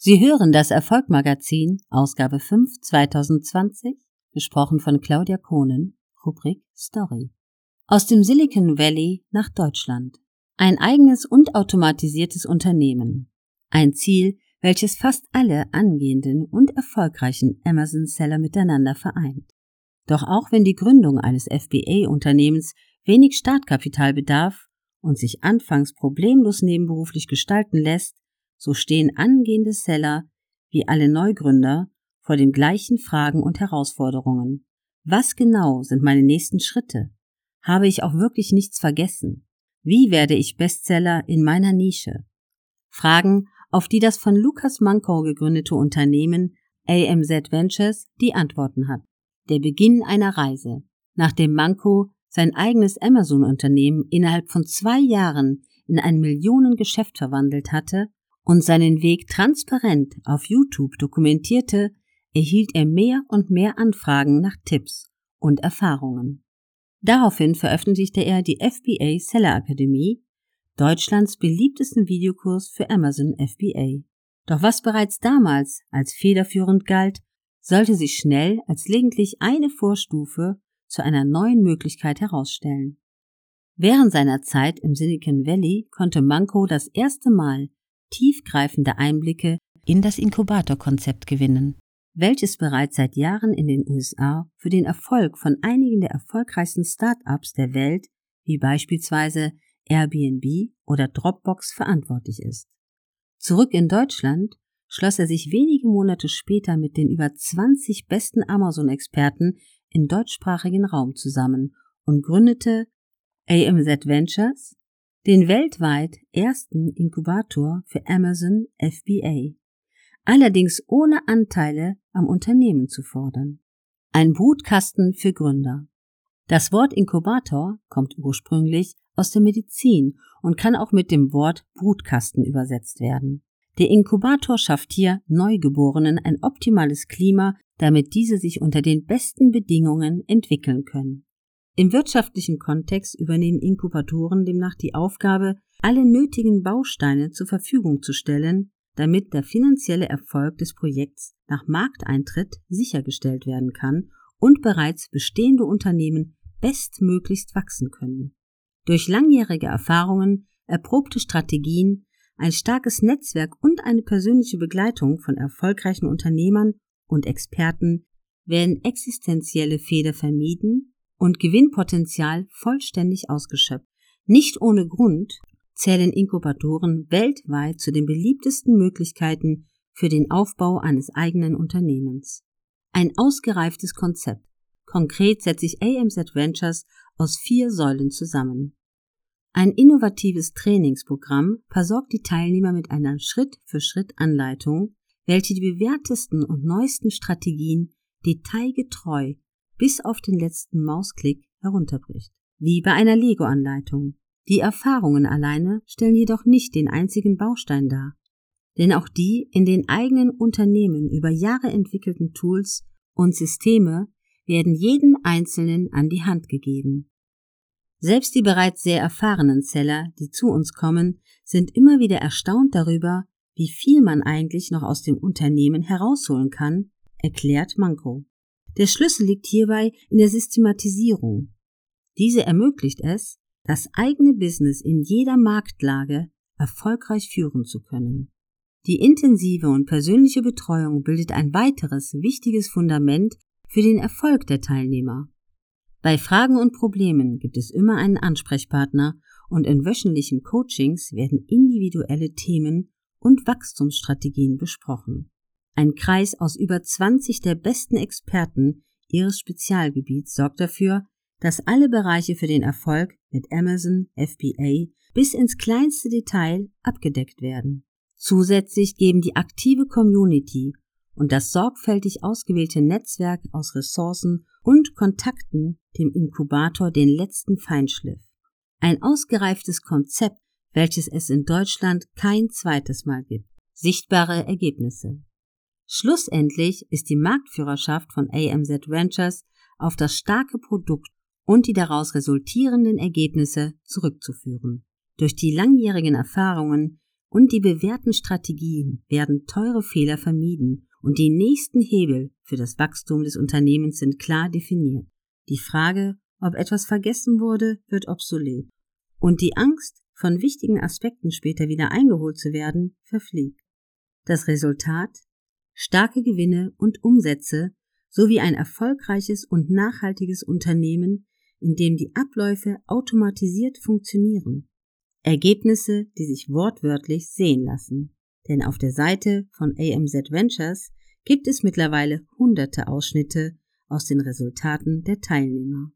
Sie hören das Erfolgmagazin, Ausgabe 5 2020, gesprochen von Claudia Kohnen, Rubrik Story. Aus dem Silicon Valley nach Deutschland. Ein eigenes und automatisiertes Unternehmen. Ein Ziel, welches fast alle angehenden und erfolgreichen Amazon-Seller miteinander vereint. Doch auch wenn die Gründung eines FBA-Unternehmens wenig Startkapital bedarf und sich anfangs problemlos nebenberuflich gestalten lässt, so stehen angehende Seller wie alle Neugründer vor den gleichen Fragen und Herausforderungen. Was genau sind meine nächsten Schritte? Habe ich auch wirklich nichts vergessen? Wie werde ich Bestseller in meiner Nische? Fragen, auf die das von Lukas Mankow gegründete Unternehmen AMZ Ventures die Antworten hat. Der Beginn einer Reise. Nachdem Mankow sein eigenes Amazon-Unternehmen innerhalb von zwei Jahren in ein Millionengeschäft verwandelt hatte, und seinen Weg transparent auf YouTube dokumentierte, erhielt er mehr und mehr Anfragen nach Tipps und Erfahrungen. Daraufhin veröffentlichte er die FBA Seller Akademie, Deutschlands beliebtesten Videokurs für Amazon FBA. Doch was bereits damals als federführend galt, sollte sich schnell als lediglich eine Vorstufe zu einer neuen Möglichkeit herausstellen. Während seiner Zeit im Silicon Valley konnte Manko das erste Mal tiefgreifende Einblicke in das Inkubatorkonzept gewinnen, welches bereits seit Jahren in den USA für den Erfolg von einigen der erfolgreichsten Start-ups der Welt, wie beispielsweise Airbnb oder Dropbox, verantwortlich ist. Zurück in Deutschland schloss er sich wenige Monate später mit den über 20 besten Amazon-Experten im deutschsprachigen Raum zusammen und gründete AMZ Ventures, den weltweit ersten Inkubator für Amazon FBA, allerdings ohne Anteile am Unternehmen zu fordern. Ein Brutkasten für Gründer. Das Wort Inkubator kommt ursprünglich aus der Medizin und kann auch mit dem Wort Brutkasten übersetzt werden. Der Inkubator schafft hier Neugeborenen ein optimales Klima, damit diese sich unter den besten Bedingungen entwickeln können. Im wirtschaftlichen Kontext übernehmen Inkubatoren demnach die Aufgabe, alle nötigen Bausteine zur Verfügung zu stellen, damit der finanzielle Erfolg des Projekts nach Markteintritt sichergestellt werden kann und bereits bestehende Unternehmen bestmöglichst wachsen können. Durch langjährige Erfahrungen, erprobte Strategien, ein starkes Netzwerk und eine persönliche Begleitung von erfolgreichen Unternehmern und Experten werden existenzielle Fehler vermieden und Gewinnpotenzial vollständig ausgeschöpft. Nicht ohne Grund zählen Inkubatoren weltweit zu den beliebtesten Möglichkeiten für den Aufbau eines eigenen Unternehmens. Ein ausgereiftes Konzept. Konkret setzt sich AMZ Ventures aus vier Säulen zusammen. Ein innovatives Trainingsprogramm versorgt die Teilnehmer mit einer Schritt-für-Schritt-Anleitung, welche die bewährtesten und neuesten Strategien detailgetreu bis auf den letzten Mausklick herunterbricht. Wie bei einer Lego-Anleitung. Die Erfahrungen alleine stellen jedoch nicht den einzigen Baustein dar. Denn auch die in den eigenen Unternehmen über Jahre entwickelten Tools und Systeme werden jeden Einzelnen an die Hand gegeben. Selbst die bereits sehr erfahrenen Seller, die zu uns kommen, sind immer wieder erstaunt darüber, wie viel man eigentlich noch aus dem Unternehmen herausholen kann, erklärt Manko. Der Schlüssel liegt hierbei in der Systematisierung. Diese ermöglicht es, das eigene Business in jeder Marktlage erfolgreich führen zu können. Die intensive und persönliche Betreuung bildet ein weiteres wichtiges Fundament für den Erfolg der Teilnehmer. Bei Fragen und Problemen gibt es immer einen Ansprechpartner und in wöchentlichen Coachings werden individuelle Themen und Wachstumsstrategien besprochen. Ein Kreis aus über 20 der besten Experten ihres Spezialgebiets sorgt dafür, dass alle Bereiche für den Erfolg mit Amazon FBA bis ins kleinste Detail abgedeckt werden. Zusätzlich geben die aktive Community und das sorgfältig ausgewählte Netzwerk aus Ressourcen und Kontakten dem Inkubator den letzten Feinschliff. Ein ausgereiftes Konzept, welches es in Deutschland kein zweites Mal gibt. Sichtbare Ergebnisse. Schlussendlich ist die Marktführerschaft von AMZ Ventures auf das starke Produkt und die daraus resultierenden Ergebnisse zurückzuführen. Durch die langjährigen Erfahrungen und die bewährten Strategien werden teure Fehler vermieden und die nächsten Hebel für das Wachstum des Unternehmens sind klar definiert. Die Frage, ob etwas vergessen wurde, wird obsolet. Und die Angst, von wichtigen Aspekten später wieder eingeholt zu werden, verfliegt. Das Resultat? Starke Gewinne und Umsätze sowie ein erfolgreiches und nachhaltiges Unternehmen, in dem die Abläufe automatisiert funktionieren. Ergebnisse, die sich wortwörtlich sehen lassen. Denn auf der Seite von AMZ Ventures gibt es mittlerweile hunderte Ausschnitte aus den Resultaten der Teilnehmer.